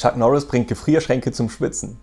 Chuck Norris bringt Gefrierschränke zum Schwitzen.